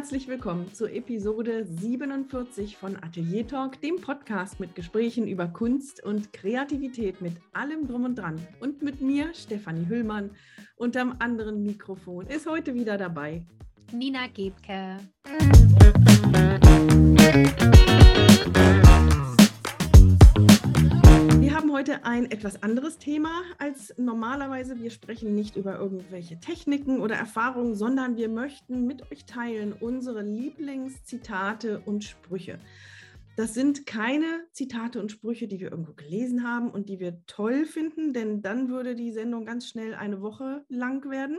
herzlich willkommen zur Episode 47 von Atelier Talk, dem Podcast mit Gesprächen über Kunst und Kreativität mit allem drum und dran. Und mit mir, Stefanie Hüllmann, unterm anderen Mikrofon ist heute wieder dabei Nina Gebke. Heute ein etwas anderes Thema als normalerweise. Wir sprechen nicht über irgendwelche Techniken oder Erfahrungen, sondern wir möchten mit euch teilen unsere Lieblingszitate und Sprüche. Das sind keine Zitate und Sprüche, die wir irgendwo gelesen haben und die wir toll finden, denn dann würde die Sendung ganz schnell eine Woche lang werden.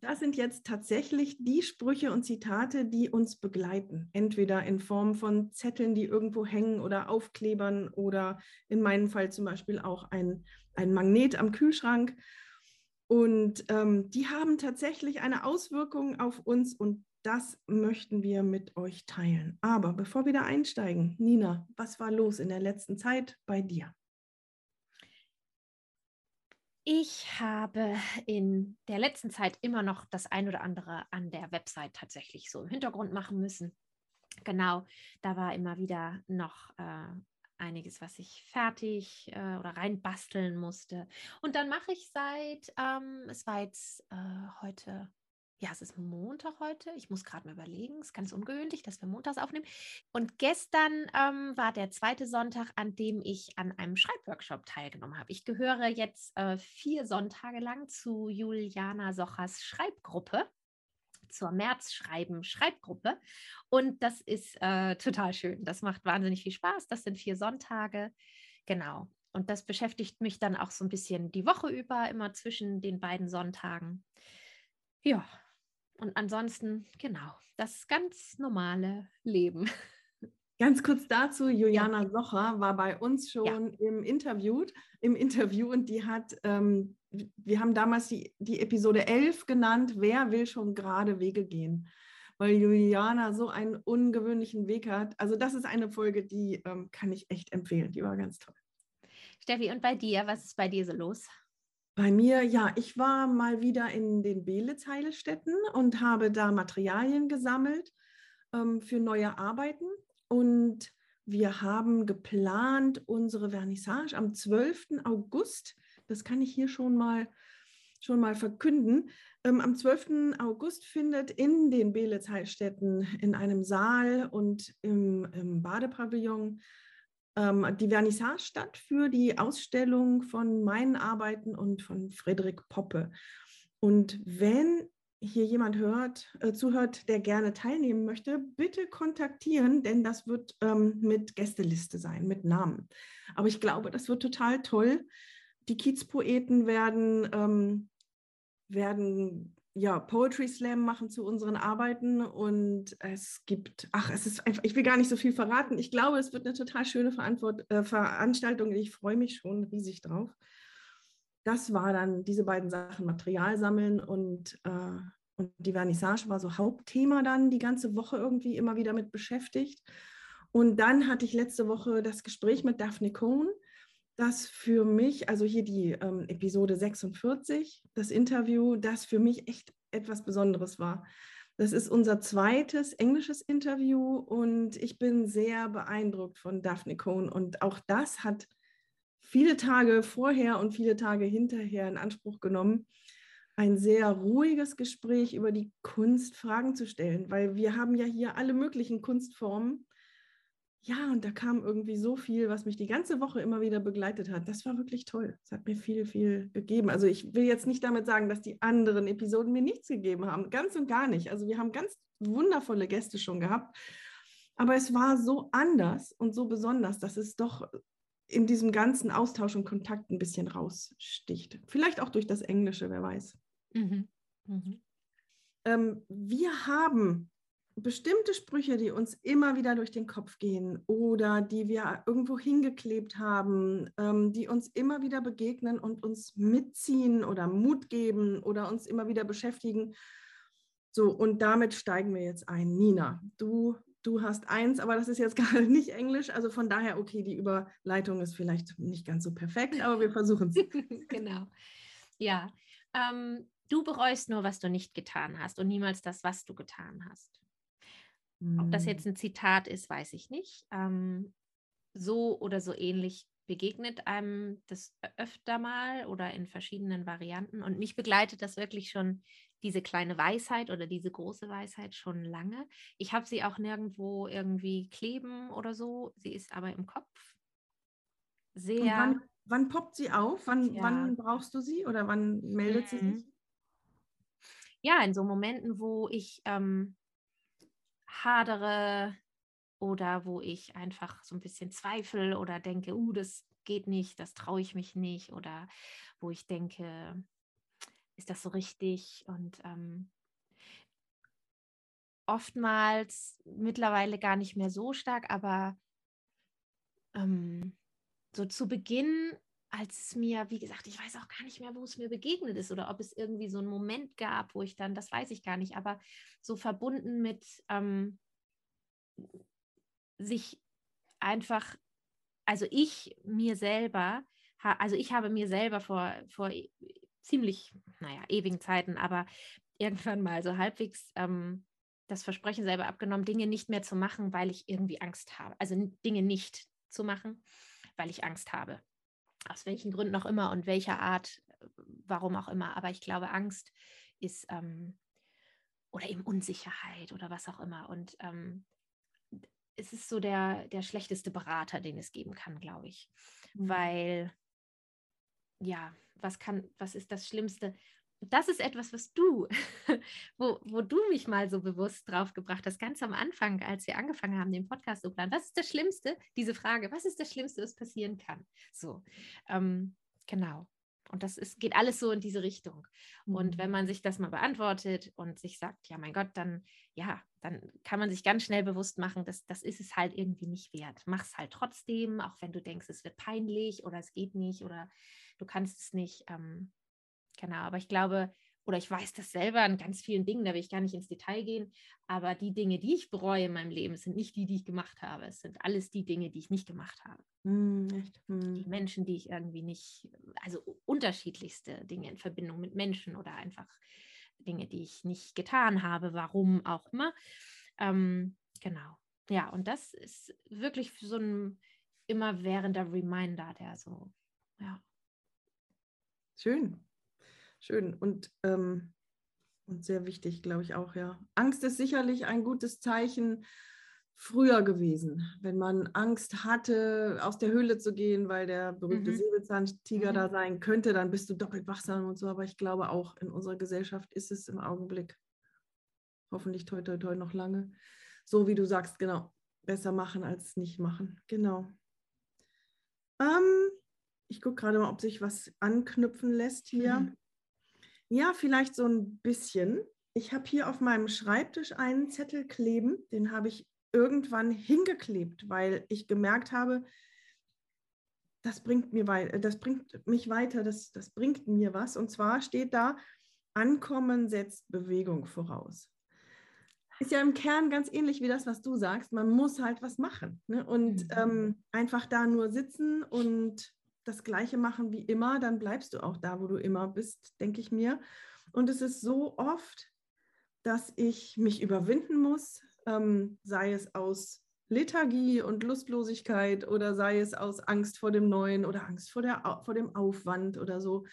Das sind jetzt tatsächlich die Sprüche und Zitate, die uns begleiten. Entweder in Form von Zetteln, die irgendwo hängen oder Aufklebern oder in meinem Fall zum Beispiel auch ein, ein Magnet am Kühlschrank. Und ähm, die haben tatsächlich eine Auswirkung auf uns und das möchten wir mit euch teilen. Aber bevor wir da einsteigen, Nina, was war los in der letzten Zeit bei dir? Ich habe in der letzten Zeit immer noch das ein oder andere an der Website tatsächlich so im Hintergrund machen müssen. Genau, da war immer wieder noch äh, einiges, was ich fertig äh, oder reinbasteln musste. Und dann mache ich seit, ähm, es war jetzt äh, heute ja, es ist Montag heute. Ich muss gerade mal überlegen. Es ist ganz ungewöhnlich, dass wir montags aufnehmen. Und gestern ähm, war der zweite Sonntag, an dem ich an einem Schreibworkshop teilgenommen habe. Ich gehöre jetzt äh, vier Sonntage lang zu Juliana Sochers Schreibgruppe zur Märzschreiben Schreibgruppe. Und das ist äh, total schön. Das macht wahnsinnig viel Spaß. Das sind vier Sonntage. Genau. Und das beschäftigt mich dann auch so ein bisschen die Woche über, immer zwischen den beiden Sonntagen. Ja, und ansonsten, genau, das ganz normale Leben. Ganz kurz dazu, Juliana ja. Socher war bei uns schon ja. im Interview, im Interview und die hat, ähm, wir haben damals die, die Episode 11 genannt, wer will schon gerade Wege gehen? Weil Juliana so einen ungewöhnlichen Weg hat. Also das ist eine Folge, die ähm, kann ich echt empfehlen. Die war ganz toll. Steffi, und bei dir, was ist bei dir so los? Bei mir, ja, ich war mal wieder in den Belitz-Heilstätten und habe da Materialien gesammelt ähm, für neue Arbeiten. Und wir haben geplant unsere Vernissage am 12. August. Das kann ich hier schon mal, schon mal verkünden. Ähm, am 12. August findet in den Belitz-Heilstätten in einem Saal und im, im Badepavillon ähm, die Vernissage statt für die Ausstellung von meinen Arbeiten und von Friedrich Poppe. Und wenn hier jemand hört, äh, zuhört, der gerne teilnehmen möchte, bitte kontaktieren, denn das wird ähm, mit Gästeliste sein, mit Namen. Aber ich glaube, das wird total toll. Die Kiezpoeten werden, ähm, werden ja, Poetry Slam machen zu unseren Arbeiten und es gibt, ach, es ist einfach, ich will gar nicht so viel verraten. Ich glaube, es wird eine total schöne Verantwort, äh, Veranstaltung. Ich freue mich schon riesig drauf. Das war dann diese beiden Sachen, Material sammeln und, äh, und die Vernissage war so Hauptthema dann die ganze Woche irgendwie immer wieder mit beschäftigt. Und dann hatte ich letzte Woche das Gespräch mit Daphne Cohn das für mich, also hier die ähm, Episode 46, das Interview, das für mich echt etwas Besonderes war. Das ist unser zweites englisches Interview und ich bin sehr beeindruckt von Daphne Cohn. Und auch das hat viele Tage vorher und viele Tage hinterher in Anspruch genommen, ein sehr ruhiges Gespräch über die Kunst Fragen zu stellen, weil wir haben ja hier alle möglichen Kunstformen ja, und da kam irgendwie so viel, was mich die ganze Woche immer wieder begleitet hat. Das war wirklich toll. Es hat mir viel, viel gegeben. Also ich will jetzt nicht damit sagen, dass die anderen Episoden mir nichts gegeben haben. Ganz und gar nicht. Also wir haben ganz wundervolle Gäste schon gehabt. Aber es war so anders und so besonders, dass es doch in diesem ganzen Austausch und Kontakt ein bisschen raussticht. Vielleicht auch durch das Englische, wer weiß. Mhm. Mhm. Ähm, wir haben bestimmte Sprüche, die uns immer wieder durch den Kopf gehen oder die wir irgendwo hingeklebt haben, ähm, die uns immer wieder begegnen und uns mitziehen oder Mut geben oder uns immer wieder beschäftigen. So, und damit steigen wir jetzt ein. Nina, du, du hast eins, aber das ist jetzt gar nicht Englisch. Also von daher, okay, die Überleitung ist vielleicht nicht ganz so perfekt, aber wir versuchen es. genau. Ja. Ähm, du bereust nur, was du nicht getan hast und niemals das, was du getan hast. Ob das jetzt ein Zitat ist, weiß ich nicht. Ähm, so oder so ähnlich begegnet einem das öfter mal oder in verschiedenen Varianten. Und mich begleitet das wirklich schon, diese kleine Weisheit oder diese große Weisheit schon lange. Ich habe sie auch nirgendwo irgendwie kleben oder so. Sie ist aber im Kopf. Sehr. Wann, wann, poppt sie auf? Wann, ja. wann, brauchst du sie oder wann meldet mhm. sie sich? Ja, in so Momenten, wo ich ähm, hadere, oder wo ich einfach so ein bisschen zweifle oder denke, uh, das geht nicht, das traue ich mich nicht oder wo ich denke, ist das so richtig? Und ähm, oftmals mittlerweile gar nicht mehr so stark, aber ähm, so zu Beginn, als es mir, wie gesagt, ich weiß auch gar nicht mehr, wo es mir begegnet ist oder ob es irgendwie so einen Moment gab, wo ich dann, das weiß ich gar nicht, aber so verbunden mit ähm, sich einfach, also ich mir selber, also ich habe mir selber vor, vor ziemlich, naja, ewigen Zeiten, aber irgendwann mal so halbwegs ähm, das Versprechen selber abgenommen, Dinge nicht mehr zu machen, weil ich irgendwie Angst habe. Also Dinge nicht zu machen, weil ich Angst habe. Aus welchen Gründen auch immer und welcher Art, warum auch immer. Aber ich glaube, Angst ist ähm, oder eben Unsicherheit oder was auch immer. Und ähm, es ist so der, der schlechteste Berater, den es geben kann, glaube ich. Mhm. Weil, ja, was kann, was ist das Schlimmste? Das ist etwas, was du, wo, wo du mich mal so bewusst drauf gebracht hast, ganz am Anfang, als wir angefangen haben, den Podcast zu planen. Was ist das Schlimmste? Diese Frage, was ist das Schlimmste, was passieren kann? So, ähm, genau. Und das ist, geht alles so in diese Richtung. Und wenn mhm. man sich das mal beantwortet und sich sagt, ja, mein Gott, dann, ja, dann kann man sich ganz schnell bewusst machen, dass das ist es halt irgendwie nicht wert. Mach es halt trotzdem, auch wenn du denkst, es wird peinlich oder es geht nicht oder du kannst es nicht. Ähm, genau, aber ich glaube, oder ich weiß das selber an ganz vielen Dingen, da will ich gar nicht ins Detail gehen, aber die Dinge, die ich bereue in meinem Leben, sind nicht die, die ich gemacht habe. Es sind alles die Dinge, die ich nicht gemacht habe. Mm, mm. Die Menschen, die ich irgendwie nicht, also unterschiedlichste Dinge in Verbindung mit Menschen oder einfach Dinge, die ich nicht getan habe, warum auch immer. Ähm, genau. Ja, und das ist wirklich so ein immerwährender Reminder, der so, ja. Schön. Schön und, ähm, und sehr wichtig, glaube ich auch, ja. Angst ist sicherlich ein gutes Zeichen früher gewesen, wenn man Angst hatte, aus der Höhle zu gehen, weil der berühmte mhm. Säbelzahntiger mhm. da sein könnte, dann bist du doppelt wachsam und so. Aber ich glaube auch in unserer Gesellschaft ist es im Augenblick hoffentlich toi toi toi noch lange. So wie du sagst, genau. Besser machen als nicht machen. Genau. Ähm, ich gucke gerade mal, ob sich was anknüpfen lässt hier. Mhm. Ja, vielleicht so ein bisschen. Ich habe hier auf meinem Schreibtisch einen Zettel kleben, den habe ich irgendwann hingeklebt, weil ich gemerkt habe, das bringt, mir wei das bringt mich weiter, das, das bringt mir was. Und zwar steht da, Ankommen setzt Bewegung voraus. Ist ja im Kern ganz ähnlich wie das, was du sagst. Man muss halt was machen. Ne? Und mhm. ähm, einfach da nur sitzen und das Gleiche machen wie immer, dann bleibst du auch da, wo du immer bist, denke ich mir. Und es ist so oft, dass ich mich überwinden muss, ähm, sei es aus Lethargie und Lustlosigkeit oder sei es aus Angst vor dem Neuen oder Angst vor, der, vor dem Aufwand oder so.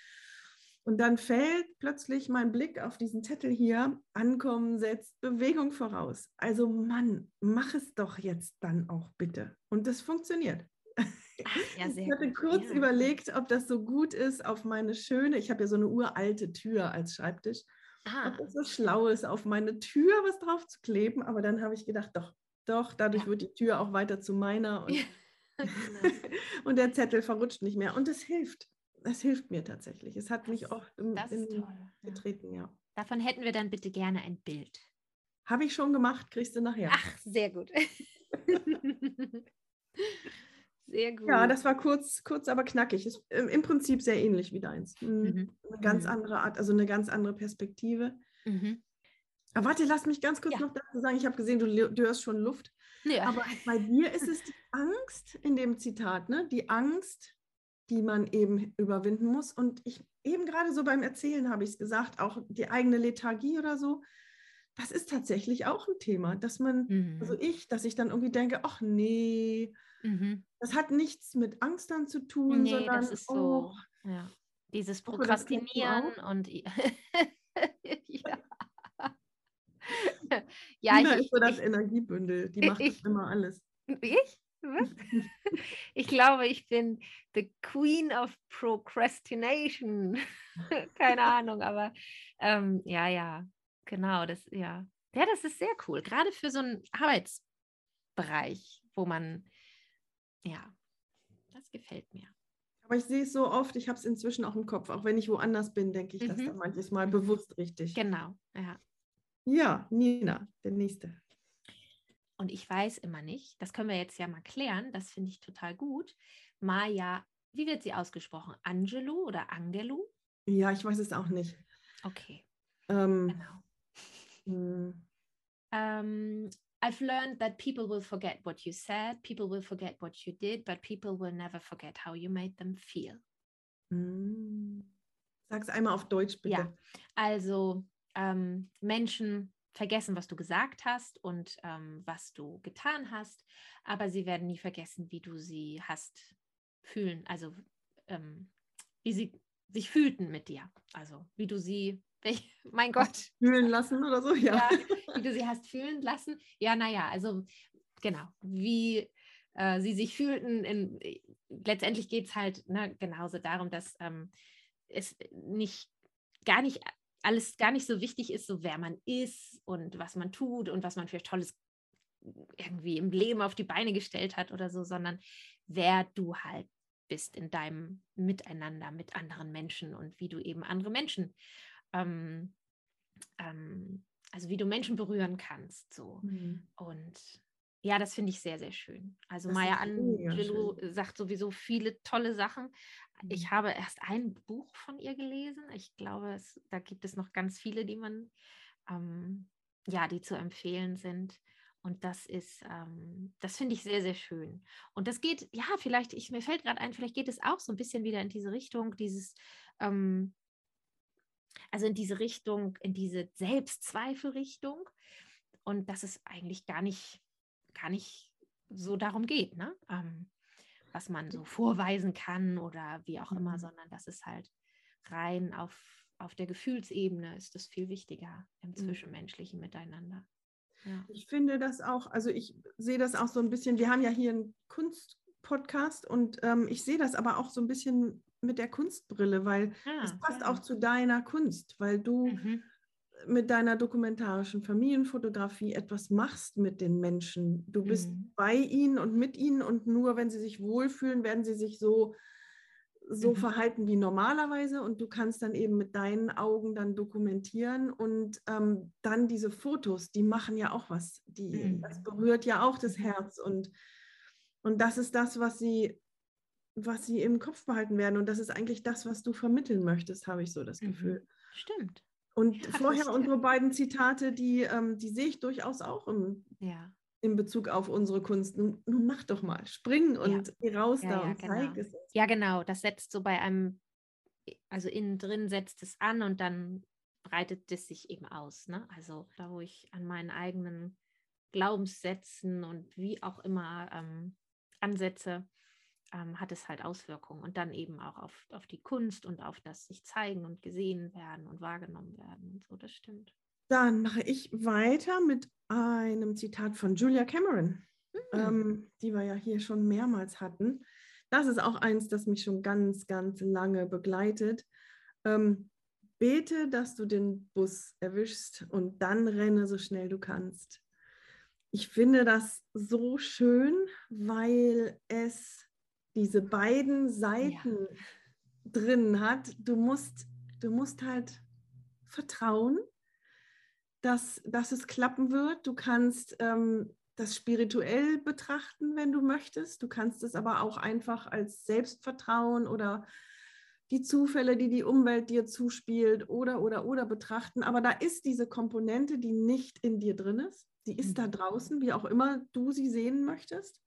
Und dann fällt plötzlich mein Blick auf diesen Zettel hier, Ankommen setzt Bewegung voraus. Also Mann, mach es doch jetzt dann auch bitte. Und das funktioniert. Ach, ja, ich hatte kurz ja. überlegt, ob das so gut ist auf meine schöne, ich habe ja so eine uralte Tür als Schreibtisch, ah. ob es so schlau ist, auf meine Tür was drauf zu kleben. Aber dann habe ich gedacht, doch, doch, dadurch ja. wird die Tür auch weiter zu meiner und, genau. und der Zettel verrutscht nicht mehr. Und es hilft. Es hilft mir tatsächlich. Es hat das, mich oft in, in getreten, ja. Davon hätten wir dann bitte gerne ein Bild. Habe ich schon gemacht, kriegst du nachher. Ach, sehr gut. Sehr gut. Ja, das war kurz, kurz aber knackig. Ist im Prinzip sehr ähnlich wie deins. Mhm. mhm. Eine ganz mhm. andere Art, also eine ganz andere Perspektive. Mhm. Aber warte, lass mich ganz kurz ja. noch dazu sagen. Ich habe gesehen, du, du hörst schon Luft. Ja. Aber bei dir ist es die Angst in dem Zitat, ne? Die Angst, die man eben überwinden muss. Und ich eben gerade so beim Erzählen habe ich es gesagt, auch die eigene Lethargie oder so. das ist tatsächlich auch ein Thema, dass man, Mhm. also ich, dass ich dann irgendwie denke, ach nee, Mhm. Das hat nichts mit Angst dann zu tun, Nee, sondern das ist oh, so, ja. Dieses du Prokrastinieren und ja. Ja, Nina ich, ist so das ich, Energiebündel, die macht das ich- immer alles. ich? Ich glaube, ich bin the Queen of Procrastination. Keine Ahnung, aber ähm, ja, ja, genau, das, ja. Ja, das ist sehr cool, gerade für so einen Arbeitsbereich, wo man, ja, das gefällt mir. Aber ich sehe es so oft, ich habe es inzwischen auch im Kopf, auch wenn ich woanders bin, denke ich das Mhm. dann manches Mal bewusst richtig. Genau, ja. Ja, Nina, der nächste. Und ich weiß immer nicht, das können wir jetzt ja mal klären, das finde ich total gut. Maya, wie wird sie ausgesprochen? Angelo oder Angelu? Ja, ich weiß es auch nicht. Okay, Ähm, genau. hm, Um, I've learned that people will forget what you said, people will forget what you did, but people will never forget how you made them feel. hm. Sag's einmal auf Deutsch, bitte. Ja. Also ähm, Menschen vergessen, was du gesagt hast und ähm, was du getan hast, aber sie werden nie vergessen, wie du sie hast fühlen, also ähm, wie sie sich fühlten mit dir. Also wie du sie, welch, mein Gott, Fühlen lassen oder so, ja. ja, wie du sie hast fühlen lassen. Ja, naja, also genau, wie äh, sie sich fühlten. In, letztendlich geht es halt ne, genauso darum, dass ähm, es nicht gar nicht alles gar nicht so wichtig ist, so wer man ist und was man tut und was man für Tolles irgendwie im Leben auf die Beine gestellt hat oder so, sondern wer du halt bist in deinem Miteinander mit anderen Menschen und wie du eben andere Menschen ähm, ähm, also wie du Menschen berühren kannst. So. Hm. Und ja, das finde ich sehr, sehr schön. Also Das Maya Angelou sagt sowieso viele tolle Sachen. Ich Mhm. habe erst ein Buch von ihr gelesen. Ich glaube, es, da gibt es noch ganz viele, die man, ähm, ja, die zu empfehlen sind. Und das ist, ähm, das finde ich sehr, sehr schön. Und das geht, ja, vielleicht, ich, mir fällt gerade ein, vielleicht geht es auch so ein bisschen wieder in diese Richtung, dieses, ähm, also in diese Richtung, in diese Selbstzweifelrichtung. Und dass es eigentlich gar nicht, gar nicht so darum geht, ne? Ähm, was man so vorweisen kann oder wie auch immer, Mhm. sondern dass es halt rein auf, auf der Gefühlsebene ist das viel wichtiger im zwischenmenschlichen Miteinander. Ja. Ich finde das auch, also ich sehe das auch so ein bisschen, wir haben ja hier einen Kunstpodcast und ähm, ich sehe das aber auch so ein bisschen mit der Kunstbrille, weil es Ah, passt ja. auch zu deiner Kunst, weil du Mhm. mit deiner dokumentarischen Familienfotografie etwas machst mit den Menschen. Du bist Mhm. bei ihnen und mit ihnen und nur wenn sie sich wohlfühlen, werden sie sich so, so Mhm. verhalten wie normalerweise und du kannst dann eben mit deinen Augen dann dokumentieren und ähm, dann diese Fotos, die machen ja auch was. Die, Mhm. Das berührt ja auch das. Herz und, und das ist das, was sie was sie im Kopf behalten werden. Und das ist eigentlich das, was du vermitteln möchtest, habe ich so das Mhm. Gefühl. Stimmt. Und Ja, vorher das- unsere beiden Zitate, die, ähm, die sehe ich durchaus auch im, Ja. in Bezug auf unsere Kunst. Nun, nun mach doch mal, spring und geh raus Ja, da ja, und zeig genau. es uns. Ja, genau. Das setzt so bei einem, also innen drin setzt es an und dann breitet es sich eben aus. Ne? Also da, wo ich an meinen eigenen Glaubenssätzen und wie auch immer ähm, ansetze, ähm, hat es halt Auswirkungen. Und dann eben auch auf, auf die Kunst und auf das sich zeigen und gesehen werden und wahrgenommen werden und so. Das stimmt. Dann mache ich weiter mit einem Zitat von Julia Cameron, Hm. ähm, die wir ja hier schon mehrmals hatten. Das ist auch eins, das mich schon ganz, ganz lange begleitet. Ähm, bete, dass du den Bus erwischst und dann renne so schnell du kannst. Ich finde das so schön, weil es diese beiden Seiten drin hat. Du musst, du musst halt vertrauen, dass, dass es klappen wird. Du kannst ähm, das spirituell betrachten, wenn du möchtest. Du kannst es aber auch einfach als Selbstvertrauen oder die Zufälle, die die Umwelt dir zuspielt oder, oder, oder betrachten. Aber da ist diese Komponente, die nicht in dir drin ist. Die ist da Mhm. draußen, wie auch immer du sie sehen möchtest.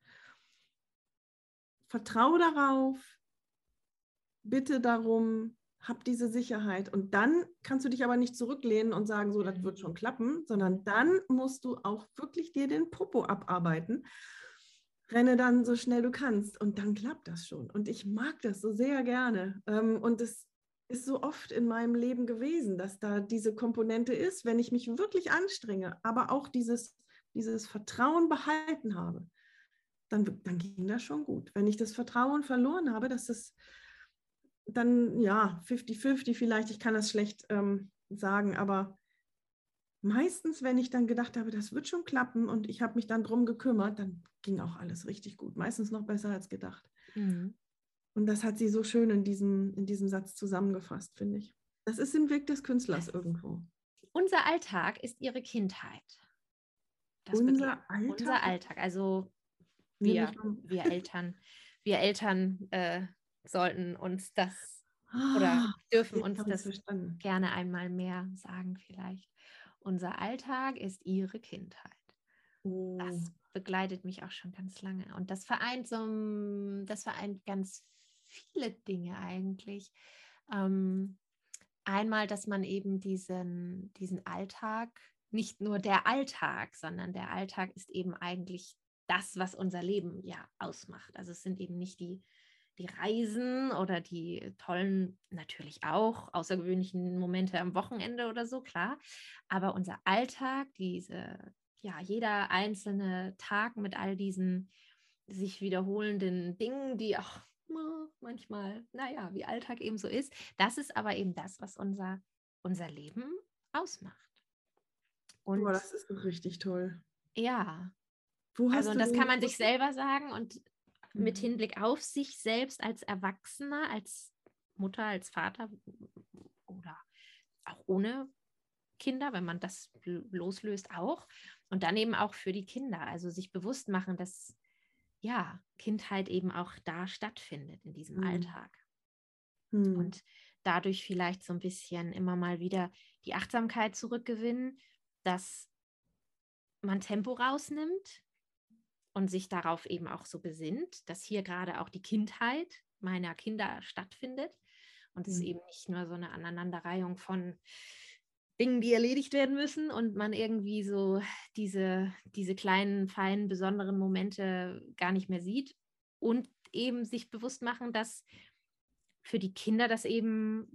Vertraue darauf, bitte darum, hab diese Sicherheit. Und dann kannst du dich aber nicht zurücklehnen und sagen, so, das wird schon klappen, sondern dann musst du auch wirklich dir den Popo abarbeiten. Renne dann so schnell du kannst und dann klappt das schon. Und ich mag das so sehr gerne. Ähm, und es ist so oft in meinem Leben gewesen, dass da diese Komponente ist, wenn ich mich wirklich anstrenge, aber auch dieses, dieses Vertrauen behalten habe, dann, dann ging das schon gut. Wenn ich das Vertrauen verloren habe, dass das dann ja, 50-50 vielleicht, ich kann das schlecht ähm, sagen, aber meistens, wenn ich dann gedacht habe, das wird schon klappen und ich habe mich dann drum gekümmert, dann ging auch alles richtig gut. Meistens noch besser als gedacht. Mhm. Und das hat sie so schön in diesem, in diesem Satz zusammengefasst, finde ich. Das ist im Weg des Künstlers irgendwo. Unser Alltag ist ihre Kindheit. Das unser Alltag? Unser Alltag. Also wir, wir Eltern, wir Eltern äh, sollten uns das oder ah, dürfen uns das gerne einmal mehr sagen vielleicht. Unser Alltag ist ihre Kindheit. Oh. Das begleitet mich auch schon ganz lange. Und das vereint so, das vereint ganz viele Dinge eigentlich. Ähm, einmal, dass man eben diesen, diesen Alltag, nicht nur der Alltag, sondern der Alltag ist eben eigentlich das, was unser Leben ja ausmacht. Also es sind eben nicht die die Reisen oder die tollen, natürlich auch außergewöhnlichen Momente am Wochenende oder so, klar. Aber unser Alltag, diese, ja, jeder einzelne Tag mit all diesen sich wiederholenden Dingen, die auch manchmal, naja, wie Alltag eben so ist, das ist aber eben das, was unser, unser Leben ausmacht. Und oh, das ist richtig toll. Ja. Also, und das kann man sich selber sagen und mit mhm. Hinblick auf sich selbst als Erwachsener, als Mutter, als Vater oder auch ohne Kinder, wenn man das loslöst, auch. Und dann eben auch für die Kinder, also sich bewusst machen, dass ja, Kindheit eben auch da stattfindet, in diesem mhm. Alltag. Mhm. Und dadurch vielleicht so ein bisschen immer mal wieder die Achtsamkeit zurückgewinnen, dass man Tempo rausnimmt, und sich darauf eben auch so besinnt, dass hier gerade auch die Kindheit meiner Kinder stattfindet und es mhm. eben nicht nur so eine Aneinanderreihung von Dingen, die erledigt werden müssen und man irgendwie so diese, diese kleinen, feinen, besonderen Momente gar nicht mehr sieht und eben sich bewusst machen, dass für die Kinder das eben,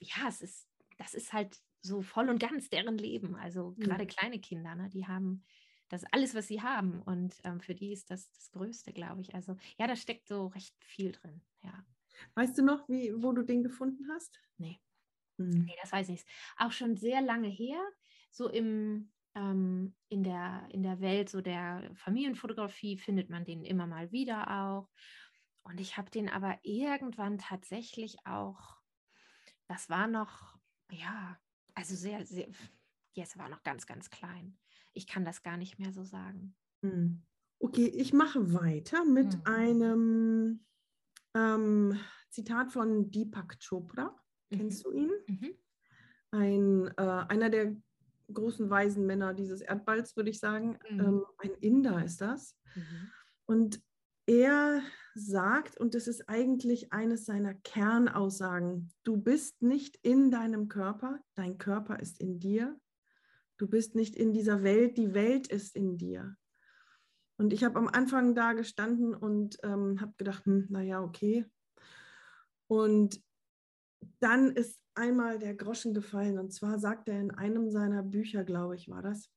ja, es ist, das ist halt so voll und ganz deren Leben. Also gerade kleine Kinder, ne, die haben das ist alles, was sie haben. Und ähm, für die ist das das Größte, glaube ich. Also ja, da steckt so recht viel drin. Ja. Weißt du noch, wie, wo du den gefunden hast? Nee. Hm. Nee, das weiß ich nicht. Auch schon sehr lange her, so im, ähm, in, der, in der Welt so der Familienfotografie findet man den immer mal wieder auch. Und ich habe den aber irgendwann tatsächlich auch, das war noch, ja, also sehr, sehr, jetzt war noch ganz, ganz klein ich kann das gar nicht mehr so sagen. Hm. Okay, ich mache weiter mit mhm. einem ähm, Zitat von Deepak Chopra. Mhm. Kennst du ihn? Mhm. Ein, äh, einer der großen weisen Männer dieses Erdballs, würde ich sagen. Mhm. Ähm, ein Inder ist das. Mhm. Und er sagt, und das ist eigentlich eines seiner Kernaussagen, du bist nicht in deinem Körper, dein Körper ist in dir. Du bist nicht in dieser Welt, die Welt ist in dir. Und ich habe am Anfang da gestanden und ähm, habe gedacht, hm, naja, okay. Und dann ist einmal der Groschen gefallen. Und zwar sagt er in einem seiner Bücher, glaube ich, war das.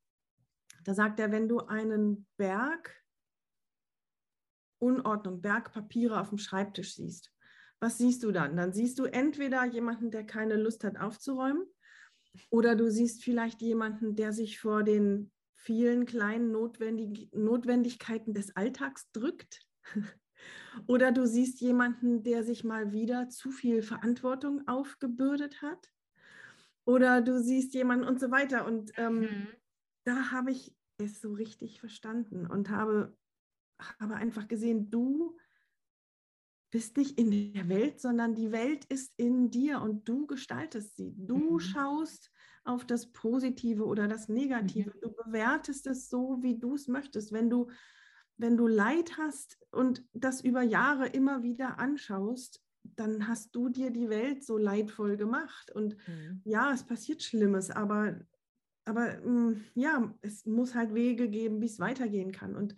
Da sagt er, wenn du einen Berg Unordnung, Bergpapiere auf dem Schreibtisch siehst, was siehst du dann? Dann siehst du entweder jemanden, der keine Lust hat aufzuräumen, oder du siehst vielleicht jemanden, der sich vor den vielen kleinen Notwendig Notwendigkeiten des Alltags drückt. Oder du siehst jemanden, der sich mal wieder zu viel Verantwortung aufgebürdet hat. Oder du siehst jemanden und so weiter. Und ähm, mhm. da habe ich es so richtig verstanden und habe, habe einfach gesehen, du bist nicht in der Welt, sondern die Welt ist in dir und du gestaltest sie. Du mhm. schaust auf das Positive oder das Negative. Mhm. Du bewertest es so, wie du es möchtest. Wenn du, wenn du Leid hast und das über Jahre immer wieder anschaust, dann hast du dir die Welt so leidvoll gemacht. Und mhm. ja, es passiert Schlimmes, aber, aber mm, ja, es muss halt Wege geben, wie es weitergehen kann. Und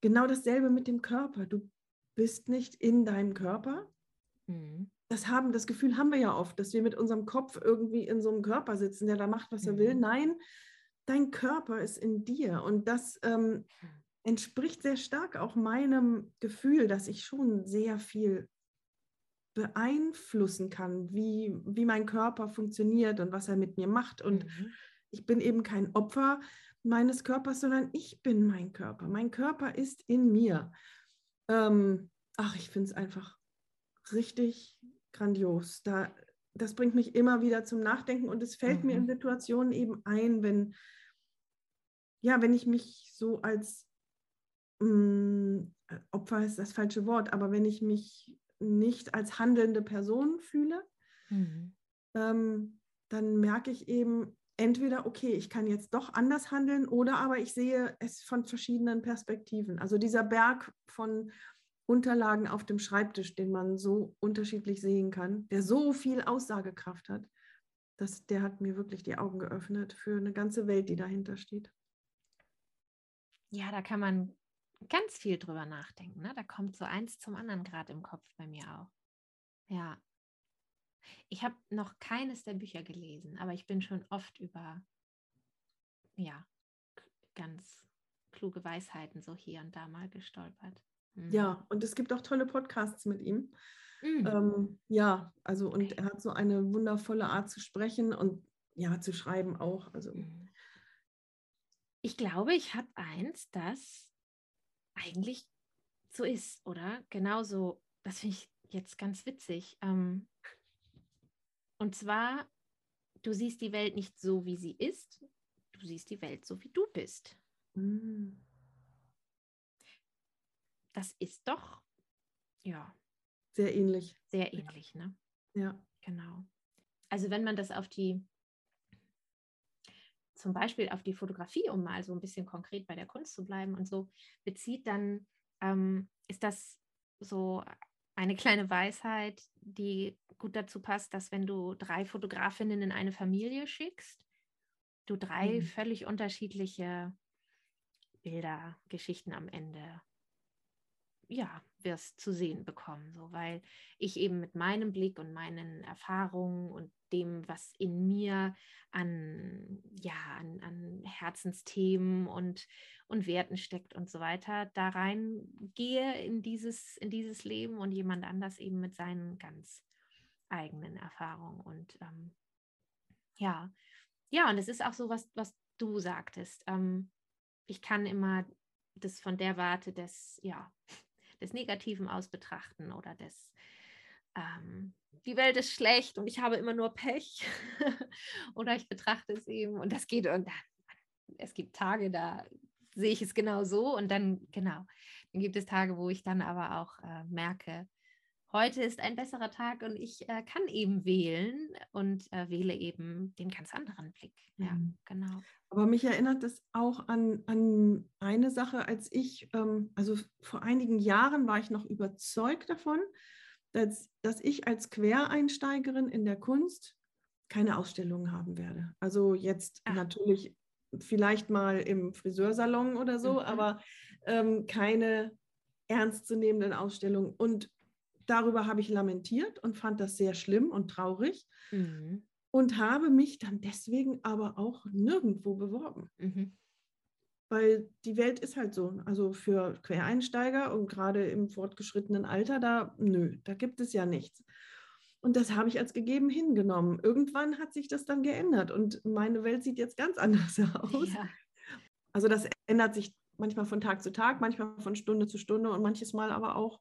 genau dasselbe mit dem Körper. Du bist nicht in deinem Körper. Mhm. Das haben, das Gefühl haben wir ja oft, dass wir mit unserem Kopf irgendwie in so einem Körper sitzen, der da macht, was mhm. er will. Mhm. Nein, dein Körper ist in dir. Und das ähm, entspricht sehr stark auch meinem Gefühl, dass ich schon sehr viel beeinflussen kann, wie, wie mein Körper funktioniert und was er mit mir macht. Und mhm. ich bin eben kein Opfer meines Körpers, sondern ich bin mein Körper. Mein Körper ist in mir. Ähm, ach, ich finde es einfach richtig grandios. Da, das bringt mich immer wieder zum Nachdenken und es fällt mhm. mir in mhm. Situationen eben ein, wenn, ja, wenn ich mich so als mh, mm, Opfer ist das falsche Wort, aber wenn ich mich nicht als handelnde Person fühle, mhm. ähm, dann merke ich eben entweder, okay, ich kann jetzt doch anders handeln oder aber ich sehe es von verschiedenen Perspektiven. Also dieser Berg von Unterlagen auf dem Schreibtisch, den man so unterschiedlich sehen kann, der so viel Aussagekraft hat, das, der hat mir wirklich die Augen geöffnet für eine ganze Welt, die dahinter steht. Ja, da kann man ganz viel drüber nachdenken. Ne? Da kommt so eins zum anderen gerade im Kopf bei mir auch. Ja. Ich habe noch keines der Bücher gelesen, aber ich bin schon oft über, ja, ganz kluge Weisheiten so hier und da mal gestolpert. Mhm. Ja, und es gibt auch tolle Podcasts mit ihm. Mhm. Ähm, ja, also und okay. er hat so eine wundervolle Art zu sprechen und ja, zu schreiben auch. Also. Mhm. Ich glaube, ich habe eins, das eigentlich so ist, oder? Genauso, das finde ich jetzt ganz witzig. Ähm, und zwar, du siehst die Welt nicht so, wie sie ist, du siehst die Welt so, wie du bist. Mhm das ist doch, ja. Sehr ähnlich. Sehr ähnlich, ne? Ja. Genau. Also wenn man das auf die, zum Beispiel auf die Fotografie, um mal so ein bisschen konkret bei der Kunst zu bleiben und so, bezieht, dann ähm, ist das so eine kleine Weisheit, die gut dazu passt, dass wenn du drei Fotografinnen in eine Familie schickst, du drei mhm. völlig unterschiedliche Bilder, Geschichten am Ende ja, wirst zu sehen bekommen, so weil ich eben mit meinem Blick und meinen Erfahrungen und dem, was in mir an, ja, an, an Herzensthemen und, und Werten steckt und so weiter, da reingehe in dieses, in dieses Leben und jemand anders eben mit seinen ganz eigenen Erfahrungen. Und ähm, ja, ja, und es ist auch so, was, was du sagtest. Ähm, ich kann immer das von der Warte des, ja, des Negativen aus betrachten oder des, ähm, die Welt ist schlecht und ich habe immer nur Pech oder ich betrachte es eben und das geht und es gibt Tage, da sehe ich es genau so und dann, genau, dann gibt es Tage, wo ich dann aber auch äh, merke, heute ist ein besserer Tag und ich äh, kann eben wählen und äh, wähle eben den ganz anderen Blick. Ja, mhm. genau. Aber mich erinnert das auch an, an eine Sache, als ich, ähm, also vor einigen Jahren war ich noch überzeugt davon, dass, dass ich als Quereinsteigerin in der Kunst keine Ausstellungen haben werde. Also jetzt Ach. natürlich vielleicht mal im Friseursalon oder so, mhm. aber ähm, keine ernstzunehmenden Ausstellungen. Und darüber habe ich lamentiert und fand das sehr schlimm und traurig mhm. und habe mich dann deswegen aber auch nirgendwo beworben. Mhm. Weil die Welt ist halt so. Also für Quereinsteiger und gerade im fortgeschrittenen Alter, da, nö, da gibt es ja nichts. Und das habe ich als gegeben hingenommen. Irgendwann hat sich das dann geändert und meine Welt sieht jetzt ganz anders aus. Ja. Also das ändert sich manchmal von Tag zu Tag, manchmal von Stunde zu Stunde und manches Mal aber auch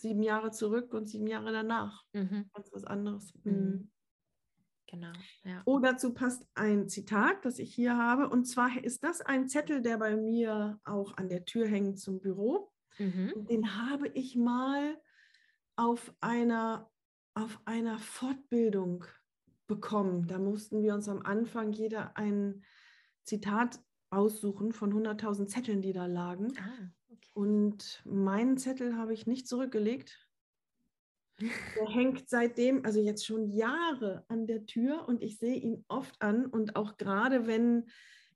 sieben Jahre zurück und sieben Jahre danach. Mhm. Ganz was anderes. Mhm. mhm. Genau. Ja. Oh, dazu passt ein Zitat, das ich hier habe. Und zwar ist das ein Zettel, der bei mir auch an der Tür hängt zum Büro. Mhm. Den habe ich mal auf einer, auf einer Fortbildung bekommen. Da mussten wir uns am Anfang jeder ein Zitat aussuchen von 100.000 Zetteln, die da lagen. Ah. Und meinen Zettel habe ich nicht zurückgelegt. Der hängt seitdem, also jetzt schon Jahre an der Tür und ich sehe ihn oft an und auch gerade wenn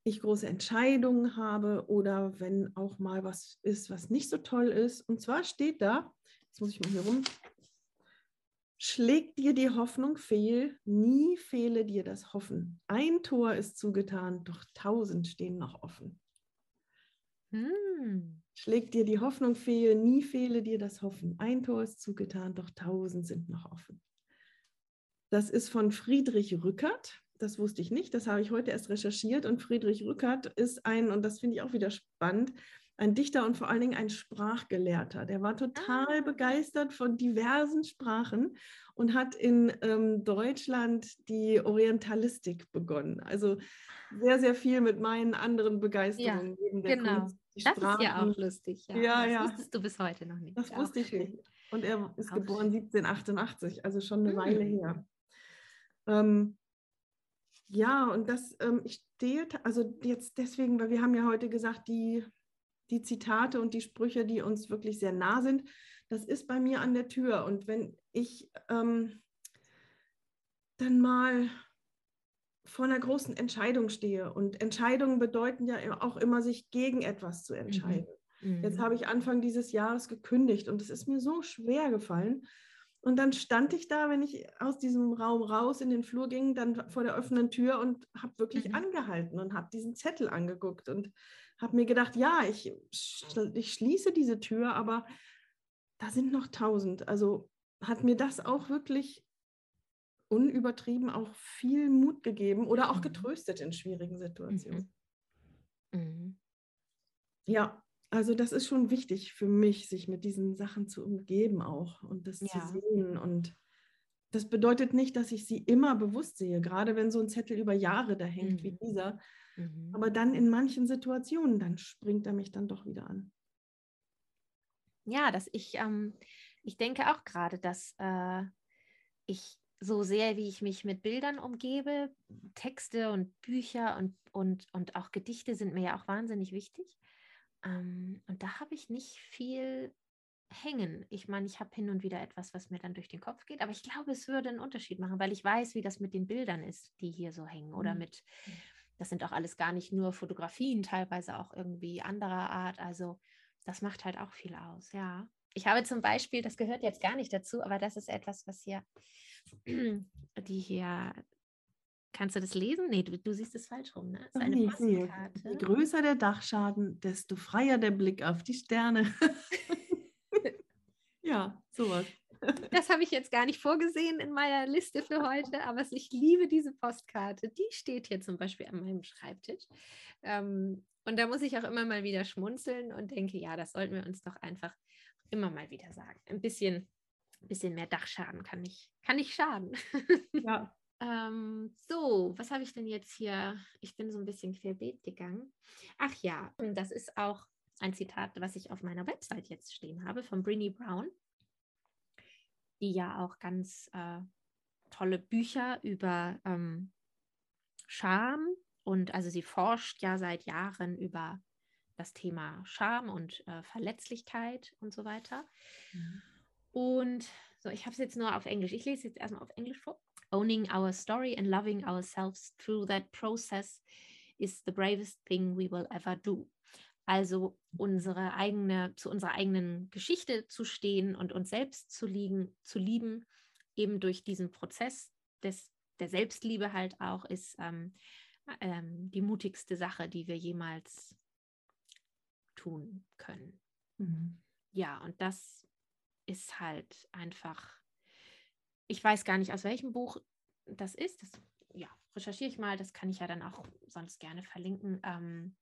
ich große Entscheidungen habe oder wenn auch mal was ist, was nicht so toll ist. Und zwar steht da, jetzt muss ich mal hier rum, schlägt dir die Hoffnung fehl, nie fehle dir das Hoffen. Ein Tor ist zugetan, doch tausend stehen noch offen. Hm. Schlägt dir die Hoffnung fehl, nie fehle dir das Hoffen. Ein Tor ist zugetan, doch tausend sind noch offen. Das ist von Friedrich Rückert. Das wusste ich nicht, das habe ich heute erst recherchiert. Und Friedrich Rückert ist ein, und das finde ich auch wieder spannend, ein Dichter und vor allen Dingen ein Sprachgelehrter. Der war total ah. begeistert von diversen Sprachen und hat in ähm, Deutschland die Orientalistik begonnen. Also sehr, sehr viel mit meinen anderen Begeisterungen. Ja, genau. Kunst, das Sprachen. ist ja auch lustig. Ja, ja, das ja. wusstest du bis heute noch nicht. Das wusste ich nicht. Und er ist auch geboren 1788, also schon eine hm. Weile her. Ähm, ja, und das, ähm, ich stehe, also jetzt deswegen, weil wir haben ja heute gesagt, die, die Zitate und die Sprüche, die uns wirklich sehr nah sind, das ist bei mir an der Tür. Und wenn ich ähm, dann mal vor einer großen Entscheidung stehe, und Entscheidungen bedeuten ja auch immer, sich gegen etwas zu entscheiden. Mhm. Jetzt mhm. habe ich Anfang dieses Jahres gekündigt und es ist mir so schwer gefallen. Und dann stand ich da, wenn ich aus diesem Raum raus in den Flur ging, dann vor der offenen Tür und habe wirklich mhm. angehalten und habe diesen Zettel angeguckt und habe mir gedacht, ja, ich, ich schließe diese Tür, aber da sind noch tausend. Also hat mir das auch wirklich unübertrieben auch viel Mut gegeben oder auch mhm. getröstet in schwierigen Situationen. Mhm. Mhm. Ja, also das ist schon wichtig für mich, sich mit diesen Sachen zu umgeben auch und das ja. zu sehen. Und das bedeutet nicht, dass ich sie immer bewusst sehe, gerade wenn so ein Zettel über Jahre da hängt mhm. wie dieser. Mhm. Aber dann in manchen Situationen, dann springt er mich dann doch wieder an. Ja, dass ich, ähm, ich denke auch gerade, dass äh, ich so sehr, wie ich mich mit Bildern umgebe, Texte und Bücher und, und, und auch Gedichte sind mir ja auch wahnsinnig wichtig. Ähm, und da habe ich nicht viel hängen. Ich meine, ich habe hin und wieder etwas, was mir dann durch den Kopf geht, aber ich glaube, es würde einen Unterschied machen, weil ich weiß, wie das mit den Bildern ist, die hier so hängen oder mhm. mit, das sind auch alles gar nicht nur Fotografien, teilweise auch irgendwie anderer Art. Also das macht halt auch viel aus, ja. Ich habe zum Beispiel, das gehört jetzt gar nicht dazu, aber das ist etwas, was hier, die hier Kannst du das lesen? Nee, du, du siehst es falsch rum. Ne? Das ist eine nee, Postkarte. Je größer der Dachschaden, desto freier der Blick auf die Sterne. ja, sowas. Das habe ich jetzt gar nicht vorgesehen in meiner Liste für heute, aber ich liebe diese Postkarte. Die steht hier zum Beispiel an meinem Schreibtisch. Ähm, und da muss ich auch immer mal wieder schmunzeln und denke, ja, das sollten wir uns doch einfach immer mal wieder sagen. Ein bisschen, ein bisschen mehr Dachschaden kann nicht, kann nicht schaden. Ja, ähm, so, was habe ich denn jetzt hier? Ich bin so ein bisschen querbeet gegangen. Ach ja, das ist auch ein Zitat, was ich auf meiner Website jetzt stehen habe, von Brinny Brown, die ja auch ganz äh, tolle Bücher über ähm, Scham und also sie forscht ja seit Jahren über das Thema Scham und äh, Verletzlichkeit und so weiter. Mhm. Und so, ich habe es jetzt nur auf Englisch. Ich lese jetzt erstmal auf Englisch vor. Owning our story and loving ourselves through that process is the bravest thing we will ever do. Also unsere eigene, zu unserer eigenen Geschichte zu stehen und uns selbst zu, liegen, zu lieben, eben durch diesen Prozess des, der Selbstliebe halt auch, ist ähm, ähm, die mutigste Sache, die wir jemals tun können. Mhm. Ja, und das ist halt einfach ich weiß gar nicht, aus welchem Buch das ist. Das ja, recherchiere ich mal. Das kann ich ja dann auch sonst gerne verlinken. Ähm,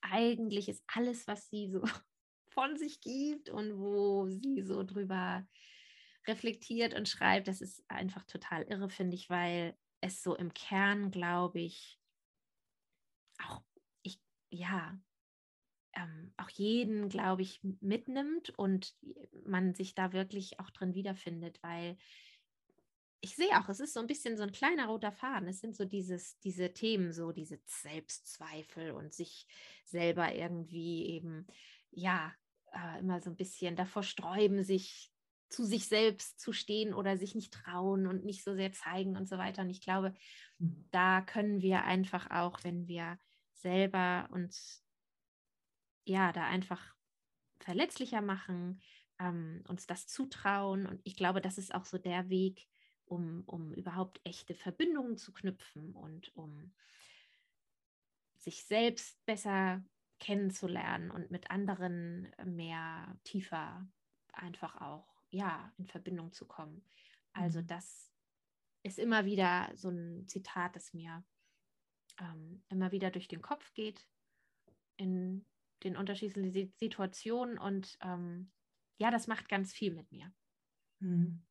eigentlich ist alles, was sie so von sich gibt und wo sie so drüber reflektiert und schreibt, das ist einfach total irre, finde ich, weil es so im Kern, glaube ich, auch ich, ja, ähm, auch jeden, glaube ich, mitnimmt und man sich da wirklich auch drin wiederfindet, weil ich sehe auch, es ist so ein bisschen so ein kleiner roter Faden. Es sind so dieses, diese Themen, so diese Selbstzweifel und sich selber irgendwie eben, ja, äh, immer so ein bisschen davor sträuben, sich zu sich selbst zu stehen oder sich nicht trauen und nicht so sehr zeigen und so weiter. Und ich glaube, mhm. da können wir einfach auch, wenn wir selber uns ja da einfach verletzlicher machen, ähm, uns das zutrauen. Und ich glaube, das ist auch so der Weg, um, um überhaupt echte Verbindungen zu knüpfen und um sich selbst besser kennenzulernen und mit anderen mehr tiefer einfach auch ja in Verbindung zu kommen. Also mhm. das ist immer wieder so ein Zitat, das mir ähm, immer wieder durch den Kopf geht in den unterschiedlichen Situationen und ähm, ja, das macht ganz viel mit mir. Mhm.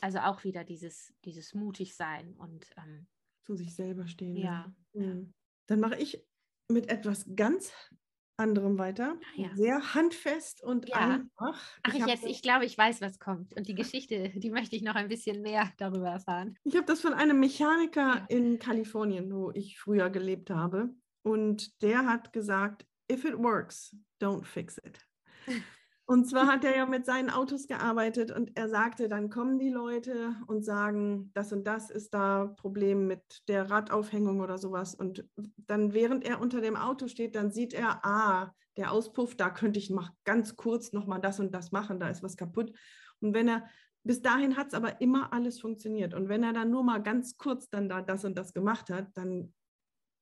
Also auch wieder dieses, dieses mutig sein und ähm, zu sich selber stehen. Ja. Mhm. Dann mache ich mit etwas ganz anderem weiter. Ah, ja. Sehr handfest und ja. einfach. Ach, ich, jetzt, ich glaube, ich weiß, was kommt. Und die Geschichte, die möchte ich noch ein bisschen mehr darüber erfahren. Ich habe das von einem Mechaniker ja. in Kalifornien, wo ich früher gelebt habe. Und der hat gesagt, if it works, don't fix it. Und zwar hat er ja mit seinen Autos gearbeitet und er sagte, dann kommen die Leute und sagen, das und das ist da Problem mit der Radaufhängung oder sowas. Und dann, während er unter dem Auto steht, dann sieht er, ah, der Auspuff, da könnte ich mal ganz kurz nochmal das und das machen, da ist was kaputt. Und wenn er, bis dahin hat es aber immer alles funktioniert. Und wenn er dann nur mal ganz kurz dann da das und das gemacht hat, dann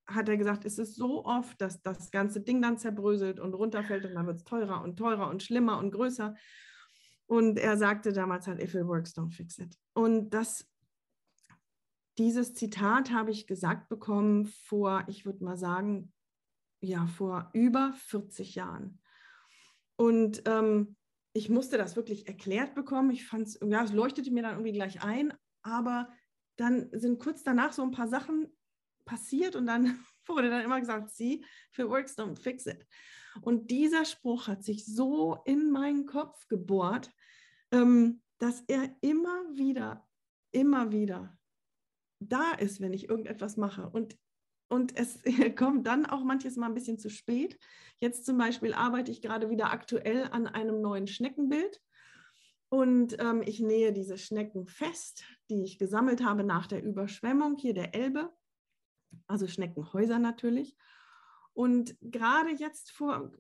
hat er gesagt, es ist so oft, dass das ganze Ding dann zerbröselt und runterfällt und dann wird es teurer und teurer und schlimmer und größer. Und er sagte damals halt, if it works, don't fix it. Und das, dieses Zitat habe ich gesagt bekommen vor, ich würde mal sagen, ja, vor über 40 Jahren. Und ähm, ich musste das wirklich erklärt bekommen. Ich fand es, ja, es leuchtete mir dann irgendwie gleich ein, aber dann sind kurz danach so ein paar Sachen passiert und dann wurde dann immer gesagt, see, if it works, don't fix it. Und dieser Spruch hat sich so in meinen Kopf gebohrt, ähm, dass er immer wieder, immer wieder da ist, wenn ich irgendetwas mache. Und, und es kommt dann auch manches Mal ein bisschen zu spät. Jetzt zum Beispiel arbeite ich gerade wieder aktuell an einem neuen Schneckenbild. Und ähm, ich nähe diese Schnecken fest, die ich gesammelt habe nach der Überschwemmung hier der Elbe also Schneckenhäuser natürlich. Und gerade jetzt vor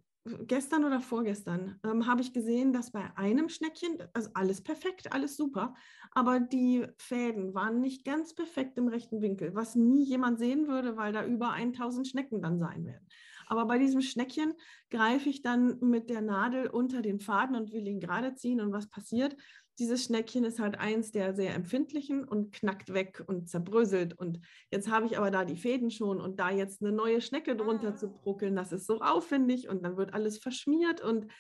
gestern oder vorgestern ähm, habe ich gesehen, dass bei einem Schneckchen, also alles perfekt, alles super, aber die Fäden waren nicht ganz perfekt im rechten Winkel, was nie jemand sehen würde, weil da über 1000 Schnecken dann sein werden. Aber bei diesem Schneckchen greife ich dann mit der Nadel unter den Faden und will ihn gerade ziehen und was passiert? Dieses Schneckchen ist halt eins der sehr empfindlichen und knackt weg und zerbröselt. Und jetzt habe ich aber da die Fäden schon und da jetzt eine neue Schnecke drunter zu ah. bruckeln, das ist so aufwendig und dann wird alles verschmiert und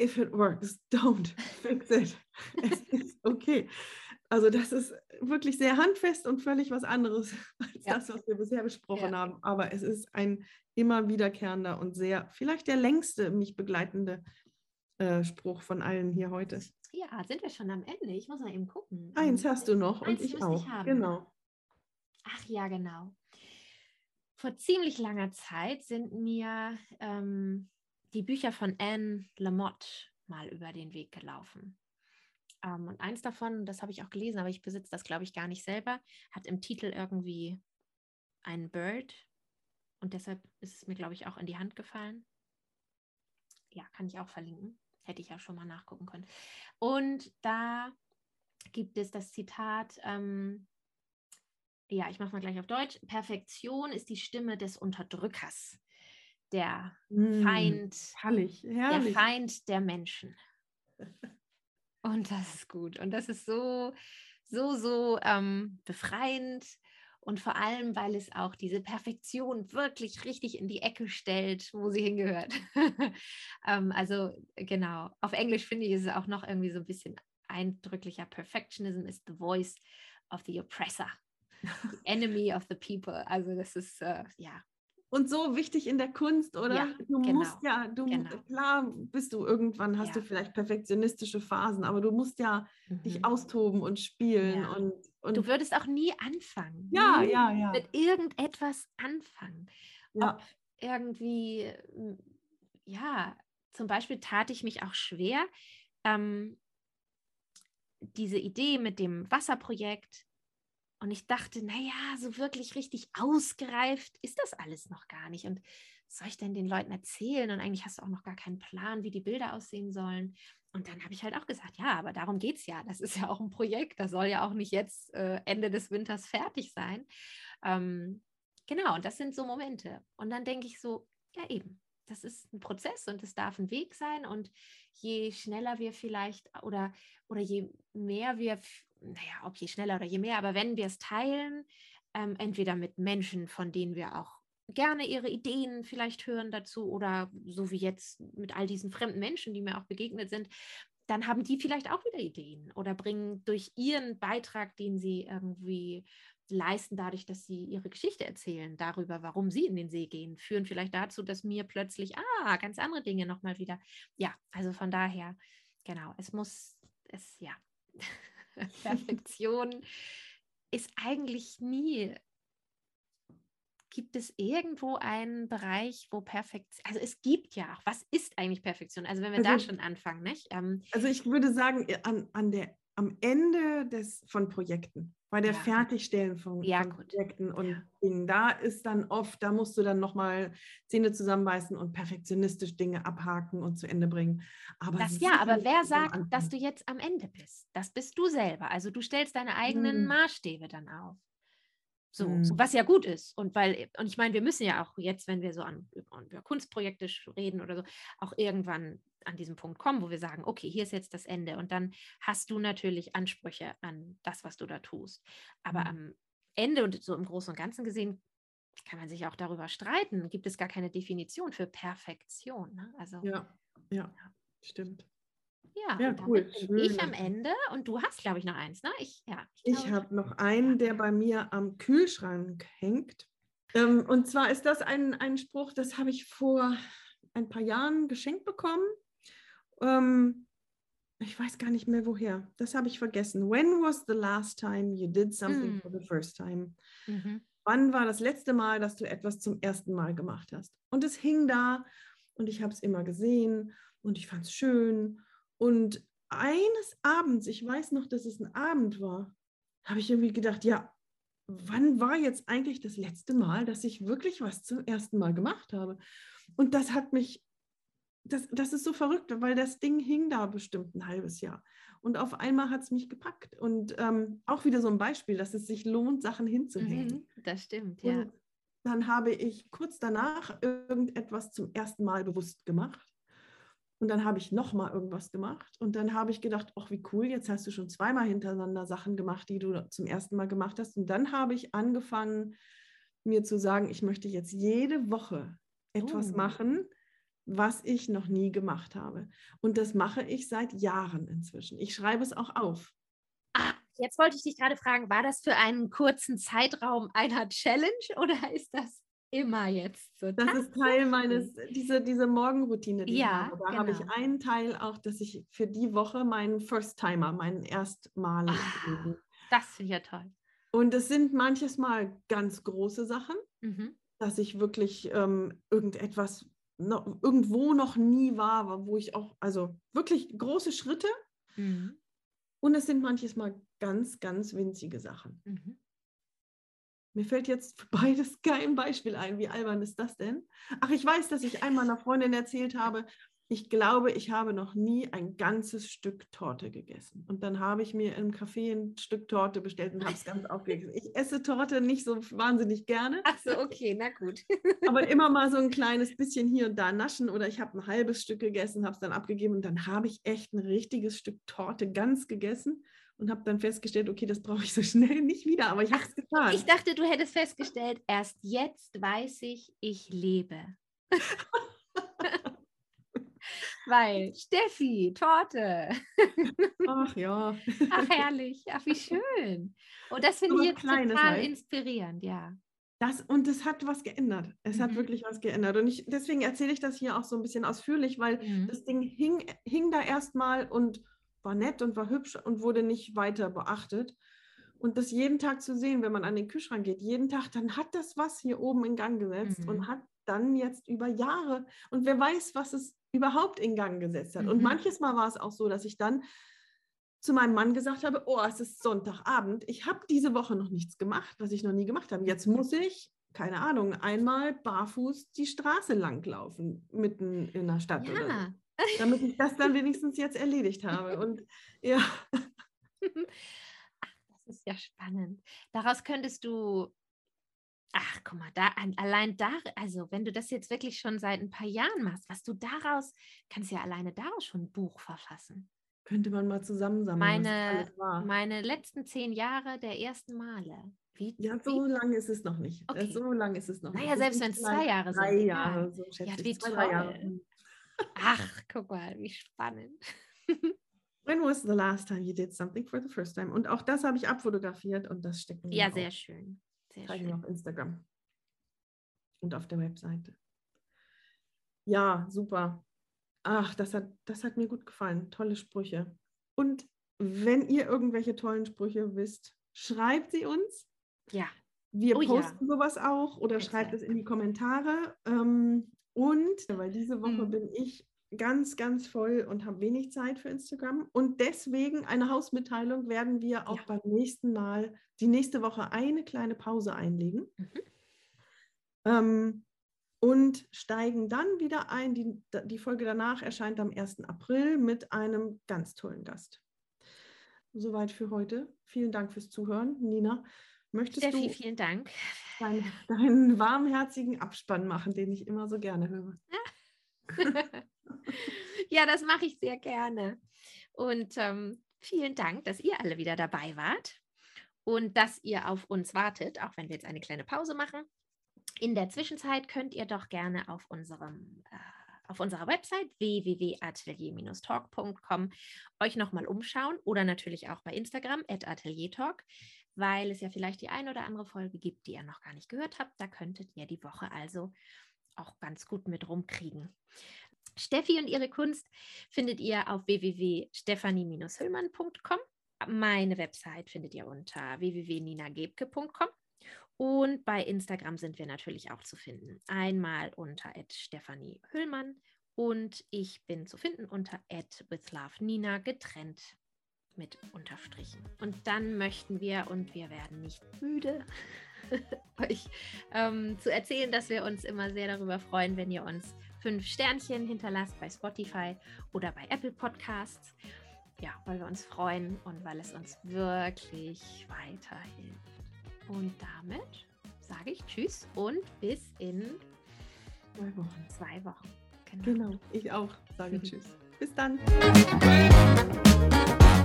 if it works, don't fix it. es ist okay. Also das ist wirklich sehr handfest und völlig was anderes als ja. das, was wir bisher besprochen ja. haben. Aber es ist ein immer wiederkehrender und sehr, vielleicht der längste mich begleitende äh, Spruch von allen hier heute. Ja, sind wir schon am Ende? Ich muss mal eben gucken. Eins ähm, hast du noch und ich auch. Ich genau. Ach ja, genau. Vor ziemlich langer Zeit sind mir ähm, die Bücher von Anne Lamotte mal über den Weg gelaufen. Ähm, und eins davon, das habe ich auch gelesen, aber ich besitze das, glaube ich, gar nicht selber, hat im Titel irgendwie ein Bird. Und deshalb ist es mir, glaube ich, auch in die Hand gefallen. Ja, kann ich auch verlinken. Hätte ich ja schon mal nachgucken können. Und da gibt es das Zitat, ähm, ja, ich mache mal gleich auf Deutsch. Perfektion ist die Stimme des Unterdrückers, der mm, Feind, herrlich, herrlich. der Feind der Menschen. Und das ist gut. Und das ist so, so, so ähm, befreiend und vor allem, weil es auch diese Perfektion wirklich richtig in die Ecke stellt, wo sie hingehört. ähm, also genau, auf Englisch finde ich es auch noch irgendwie so ein bisschen eindrücklicher. Perfectionism is the voice of the oppressor, the enemy of the people. Also das ist, äh, ja, und so wichtig in der Kunst, oder? Ja, du genau, musst ja, du genau. klar bist du irgendwann, hast ja. du vielleicht perfektionistische Phasen, aber du musst ja mhm. dich austoben und spielen ja. und, und, du würdest auch nie anfangen. Ja, nie ja, ja. Mit irgendetwas anfangen. Ja. Ob irgendwie, ja, zum Beispiel tat ich mich auch schwer, ähm, diese Idee mit dem Wasserprojekt. Und ich dachte, naja, so wirklich richtig ausgereift ist das alles noch gar nicht. Und was soll ich denn den Leuten erzählen? Und eigentlich hast du auch noch gar keinen Plan, wie die Bilder aussehen sollen. Und dann habe ich halt auch gesagt, ja, aber darum geht es ja. Das ist ja auch ein Projekt. Das soll ja auch nicht jetzt äh, Ende des Winters fertig sein. Ähm, genau, und das sind so Momente. Und dann denke ich so, ja eben, das ist ein Prozess und es darf ein Weg sein. Und je schneller wir vielleicht oder, oder je mehr wir, naja, ob je schneller oder je mehr, aber wenn wir es teilen, ähm, entweder mit Menschen, von denen wir auch gerne ihre Ideen vielleicht hören dazu oder so wie jetzt mit all diesen fremden Menschen, die mir auch begegnet sind, dann haben die vielleicht auch wieder Ideen oder bringen durch ihren Beitrag, den sie irgendwie leisten dadurch, dass sie ihre Geschichte erzählen, darüber, warum sie in den See gehen, führen vielleicht dazu, dass mir plötzlich, ah, ganz andere Dinge nochmal wieder. Ja, also von daher, genau, es muss, es, ja, Perfektion ist eigentlich nie gibt es irgendwo einen Bereich, wo Perfektion, also es gibt ja auch, was ist eigentlich Perfektion? Also wenn wir also, da schon anfangen, nicht? Ähm, also ich würde sagen, an, an der, am Ende des, von Projekten, bei der ja. Fertigstellen von, ja, von Projekten und ja. Dingen, da ist dann oft, da musst du dann nochmal Zähne zusammenbeißen und perfektionistisch Dinge abhaken und zu Ende bringen. Aber das ja, aber wer sagt, dass du jetzt am Ende bist? Das bist du selber. Also du stellst deine eigenen hm. Maßstäbe dann auf. So, mhm. was ja gut ist. Und weil, und ich meine, wir müssen ja auch jetzt, wenn wir so an, über Kunstprojekte reden oder so, auch irgendwann an diesem Punkt kommen, wo wir sagen, okay, hier ist jetzt das Ende. Und dann hast du natürlich Ansprüche an das, was du da tust. Aber mhm. am Ende und so im Großen und Ganzen gesehen, kann man sich auch darüber streiten. Gibt es gar keine Definition für Perfektion. Ne? Also, ja, ja, ja, stimmt. Ja, ja cool. Bin ich am Ende und du hast, glaube ich, noch eins, ne? Ich, ja, ich, ich habe noch einen, der bei mir am Kühlschrank hängt. Ähm, und zwar ist das ein, ein Spruch, das habe ich vor ein paar Jahren geschenkt bekommen. Ähm, ich weiß gar nicht mehr woher. Das habe ich vergessen. When was the last time you did something mm. for the first time? Mhm. Wann war das letzte Mal, dass du etwas zum ersten Mal gemacht hast? Und es hing da und ich habe es immer gesehen und ich fand es schön und eines Abends, ich weiß noch, dass es ein Abend war, habe ich irgendwie gedacht, ja, wann war jetzt eigentlich das letzte Mal, dass ich wirklich was zum ersten Mal gemacht habe? Und das hat mich, das, das ist so verrückt, weil das Ding hing da bestimmt ein halbes Jahr. Und auf einmal hat es mich gepackt. Und ähm, auch wieder so ein Beispiel, dass es sich lohnt, Sachen hinzuhängen. Mhm, das stimmt, ja. Und dann habe ich kurz danach irgendetwas zum ersten Mal bewusst gemacht. Und dann habe ich nochmal irgendwas gemacht. Und dann habe ich gedacht, ach, wie cool, jetzt hast du schon zweimal hintereinander Sachen gemacht, die du zum ersten Mal gemacht hast. Und dann habe ich angefangen, mir zu sagen, ich möchte jetzt jede Woche etwas oh. machen, was ich noch nie gemacht habe. Und das mache ich seit Jahren inzwischen. Ich schreibe es auch auf. Ah, jetzt wollte ich dich gerade fragen, war das für einen kurzen Zeitraum einer Challenge oder ist das immer jetzt so. Das ist Teil meines, diese, diese Morgenroutine, die ja, ich habe. Da genau. habe ich genau. einen Teil auch, dass ich für die Woche meinen First-Timer, meinen Erstmaler. Ah, das finde ich ja toll. Und es sind manches Mal ganz große Sachen, mhm. dass ich wirklich ähm, irgendetwas noch, irgendwo noch nie war, wo ich auch, also wirklich große Schritte. Mhm. Und es sind manches Mal ganz, ganz winzige Sachen. Mhm. Mir fällt jetzt beides kein Beispiel ein. Wie albern ist das denn? Ach, ich weiß, dass ich einmal einer Freundin erzählt habe, ich glaube, ich habe noch nie ein ganzes Stück Torte gegessen. Und dann habe ich mir im Café ein Stück Torte bestellt und habe es ganz aufgegessen. Ich esse Torte nicht so wahnsinnig gerne. Ach so, okay, na gut. Aber immer mal so ein kleines bisschen hier und da naschen oder ich habe ein halbes Stück gegessen, habe es dann abgegeben und dann habe ich echt ein richtiges Stück Torte ganz gegessen und habe dann festgestellt, okay, das brauche ich so schnell nicht wieder, aber ich habe es getan. Ich dachte, du hättest festgestellt, erst jetzt weiß ich, ich lebe. Weil Steffi, Torte. Ach ja. Ach herrlich, ach wie schön. Und das finde ich jetzt total halt. inspirierend, ja. Das, und es hat was geändert. Es mhm. hat wirklich was geändert. Und ich, deswegen erzähle ich das hier auch so ein bisschen ausführlich, weil mhm. das Ding hing, hing da erstmal und war nett und war hübsch und wurde nicht weiter beachtet. Und das jeden Tag zu sehen, wenn man an den Kühlschrank geht, jeden Tag, dann hat das was hier oben in Gang gesetzt mhm. und hat dann jetzt über Jahre und wer weiß, was es überhaupt in Gang gesetzt hat. Und Mhm. manches Mal war es auch so, dass ich dann zu meinem Mann gesagt habe, oh, es ist Sonntagabend, ich habe diese Woche noch nichts gemacht, was ich noch nie gemacht habe. Jetzt muss ich, keine Ahnung, einmal barfuß die Straße langlaufen, mitten in der Stadt oder so, Ja. Damit ich das dann wenigstens jetzt erledigt habe. Und ja, Ach, das ist ja spannend. Daraus könntest du, ach, guck mal, da, allein da, also wenn du das jetzt wirklich schon seit ein paar Jahren machst, was du daraus, kannst ja alleine daraus schon ein Buch verfassen. könnte man mal zusammensammeln, Meine, meine letzten zehn Jahre der ersten Male. Wie, Ja, so wie, lange ist es noch nicht. Okay. So lange ist es noch Naja, nicht. selbst sind wenn es zwei Jahre sind, Drei egal. Jahre, so schätze Ja, ich. wie Zwei, drei Jahre. Ach, guck mal, wie spannend. When was the last time you did something for the first time? Und auch das habe ich abfotografiert und das stecken wir Ja, auf. sehr schön. Sehr zeigen schön. auf Instagram und auf der Webseite. Ja, super. Ach, das hat, das hat mir gut gefallen. Tolle Sprüche. Und wenn ihr irgendwelche tollen Sprüche wisst, schreibt sie uns. Ja, Wir Oh ja. posten sowas auch oder schreibt es in die Kommentare. Ähm, und weil diese Woche Mhm. bin ich ganz, ganz voll und habe wenig Zeit für Instagram. Und deswegen eine Hausmitteilung werden wir auch Ja. beim nächsten Mal, die nächste Woche eine kleine Pause einlegen. Mhm. Ähm, und steigen dann wieder ein. Die, die Folge danach erscheint am 1. April mit einem ganz tollen Gast. Soweit für heute. Vielen Dank fürs Zuhören. Nina, möchtest Steffi, du vielen Dank. deinen, deinen warmherzigen Abspann machen, den ich immer so gerne höre? ja, das mache ich sehr gerne. Und ähm, vielen Dank, dass ihr alle wieder dabei wart und dass ihr auf uns wartet, auch wenn wir jetzt eine kleine Pause machen. In der Zwischenzeit könnt ihr doch gerne auf unserem äh, auf unserer Website www.atelier-talk.com euch nochmal umschauen oder natürlich auch bei Instagram at ateliertalk, weil es ja vielleicht die ein oder andere Folge gibt, die ihr noch gar nicht gehört habt. Da könntet ihr die Woche also auch ganz gut mit rumkriegen. Steffi und ihre Kunst findet ihr auf www.stephanie-hüllmann.com. Meine Website findet ihr unter www.ninagebke.com. Und bei Instagram sind wir natürlich auch zu finden. Einmal unter Stephanie Hüllmann und ich bin zu finden unter @withlovenina getrennt mit Unterstrichen. Und dann möchten wir und wir werden nicht müde, euch ähm, zu erzählen, dass wir uns immer sehr darüber freuen, wenn ihr uns fünf Sternchen hinterlasst bei Spotify oder bei Apple Podcasts. Ja, weil wir uns freuen und weil es uns wirklich weiterhilft. Und damit sage ich Tschüss und bis in Zwei Wochen. zwei Wochen. Genau, ich auch sage Tschüss. Bis dann.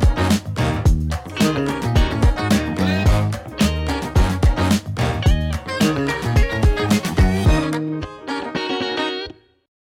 Thank you.